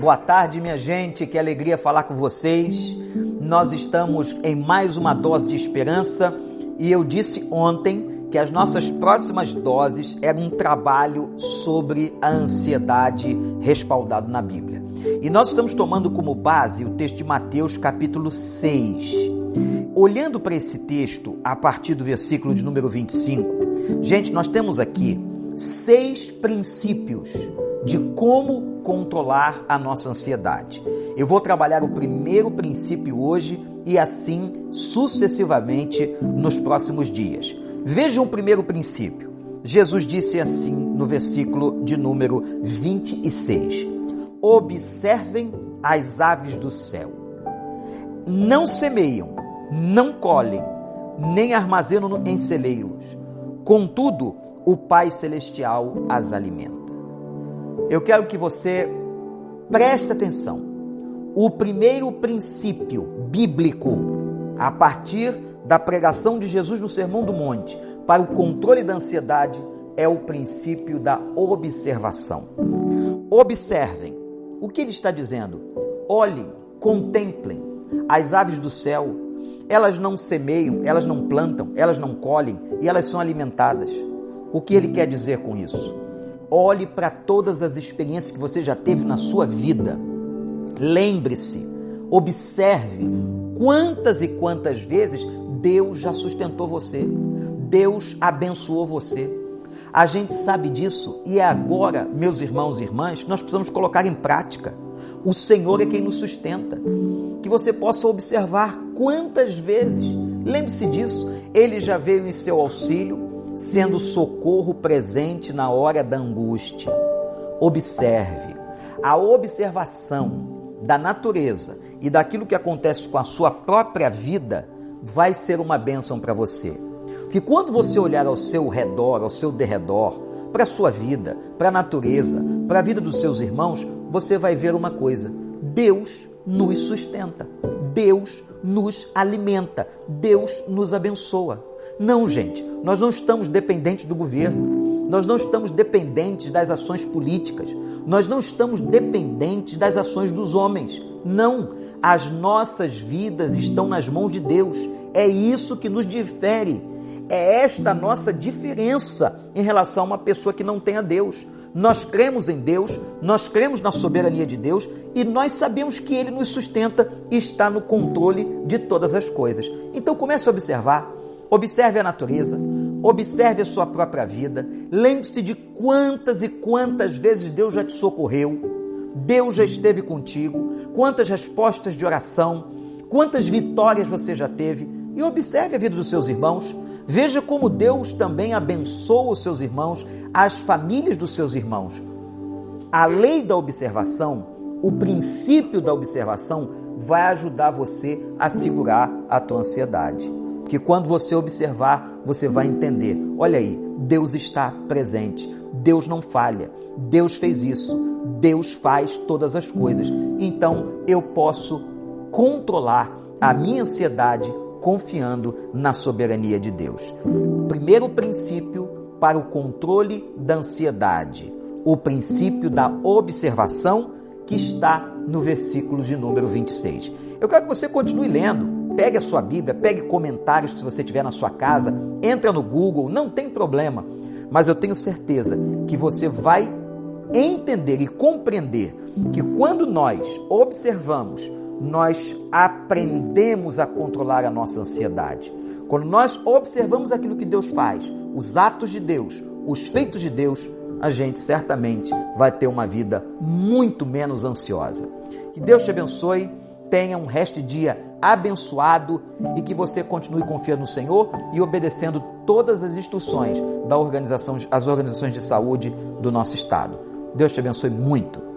Boa tarde, minha gente. Que alegria falar com vocês. Nós estamos em mais uma dose de esperança e eu disse ontem que as nossas próximas doses eram um trabalho sobre a ansiedade respaldado na Bíblia. E nós estamos tomando como base o texto de Mateus, capítulo 6. Olhando para esse texto, a partir do versículo de número 25, gente, nós temos aqui seis princípios de como controlar a nossa ansiedade. Eu vou trabalhar o primeiro princípio hoje e assim sucessivamente nos próximos dias. Vejam o primeiro princípio. Jesus disse assim no versículo de número 26: Observem as aves do céu. Não semeiam, não colhem, nem armazenam em celeiros. Contudo, o Pai Celestial as alimenta. Eu quero que você preste atenção. O primeiro princípio bíblico, a partir da pregação de Jesus no Sermão do Monte, para o controle da ansiedade, é o princípio da observação. Observem. O que ele está dizendo? Olhem, contemplem as aves do céu. Elas não semeiam, elas não plantam, elas não colhem e elas são alimentadas. O que ele quer dizer com isso? Olhe para todas as experiências que você já teve na sua vida. Lembre-se, observe quantas e quantas vezes Deus já sustentou você. Deus abençoou você. A gente sabe disso e é agora, meus irmãos e irmãs, nós precisamos colocar em prática. O Senhor é quem nos sustenta. Que você possa observar quantas vezes, lembre-se disso, Ele já veio em seu auxílio, sendo socorro presente na hora da angústia. Observe. A observação da natureza e daquilo que acontece com a sua própria vida vai ser uma bênção para você. Porque quando você olhar ao seu redor, ao seu derredor, para a sua vida, para a natureza, para a vida dos seus irmãos, você vai ver uma coisa: Deus nos sustenta, Deus nos alimenta, Deus nos abençoa. Não, gente, nós não estamos dependentes do governo, nós não estamos dependentes das ações políticas, nós não estamos dependentes das ações dos homens. Não, as nossas vidas estão nas mãos de Deus. É isso que nos difere. É esta nossa diferença em relação a uma pessoa que não tem a Deus. Nós cremos em Deus, nós cremos na soberania de Deus e nós sabemos que Ele nos sustenta e está no controle de todas as coisas. Então comece a observar Observe a natureza, observe a sua própria vida, lembre-se de quantas e quantas vezes Deus já te socorreu, Deus já esteve contigo, quantas respostas de oração, quantas vitórias você já teve. E observe a vida dos seus irmãos. Veja como Deus também abençoa os seus irmãos, as famílias dos seus irmãos. A lei da observação, o princípio da observação, vai ajudar você a segurar a tua ansiedade que quando você observar, você vai entender. Olha aí, Deus está presente. Deus não falha. Deus fez isso. Deus faz todas as coisas. Então eu posso controlar a minha ansiedade confiando na soberania de Deus. Primeiro princípio para o controle da ansiedade, o princípio da observação que está no versículo de número 26. Eu quero que você continue lendo Pegue a sua Bíblia, pegue comentários se você tiver na sua casa, entra no Google, não tem problema. Mas eu tenho certeza que você vai entender e compreender que quando nós observamos, nós aprendemos a controlar a nossa ansiedade. Quando nós observamos aquilo que Deus faz, os atos de Deus, os feitos de Deus, a gente certamente vai ter uma vida muito menos ansiosa. Que Deus te abençoe, tenha um resto de dia abençoado e que você continue confiando no Senhor e obedecendo todas as instruções da organização, as organizações de saúde do nosso estado. Deus te abençoe muito.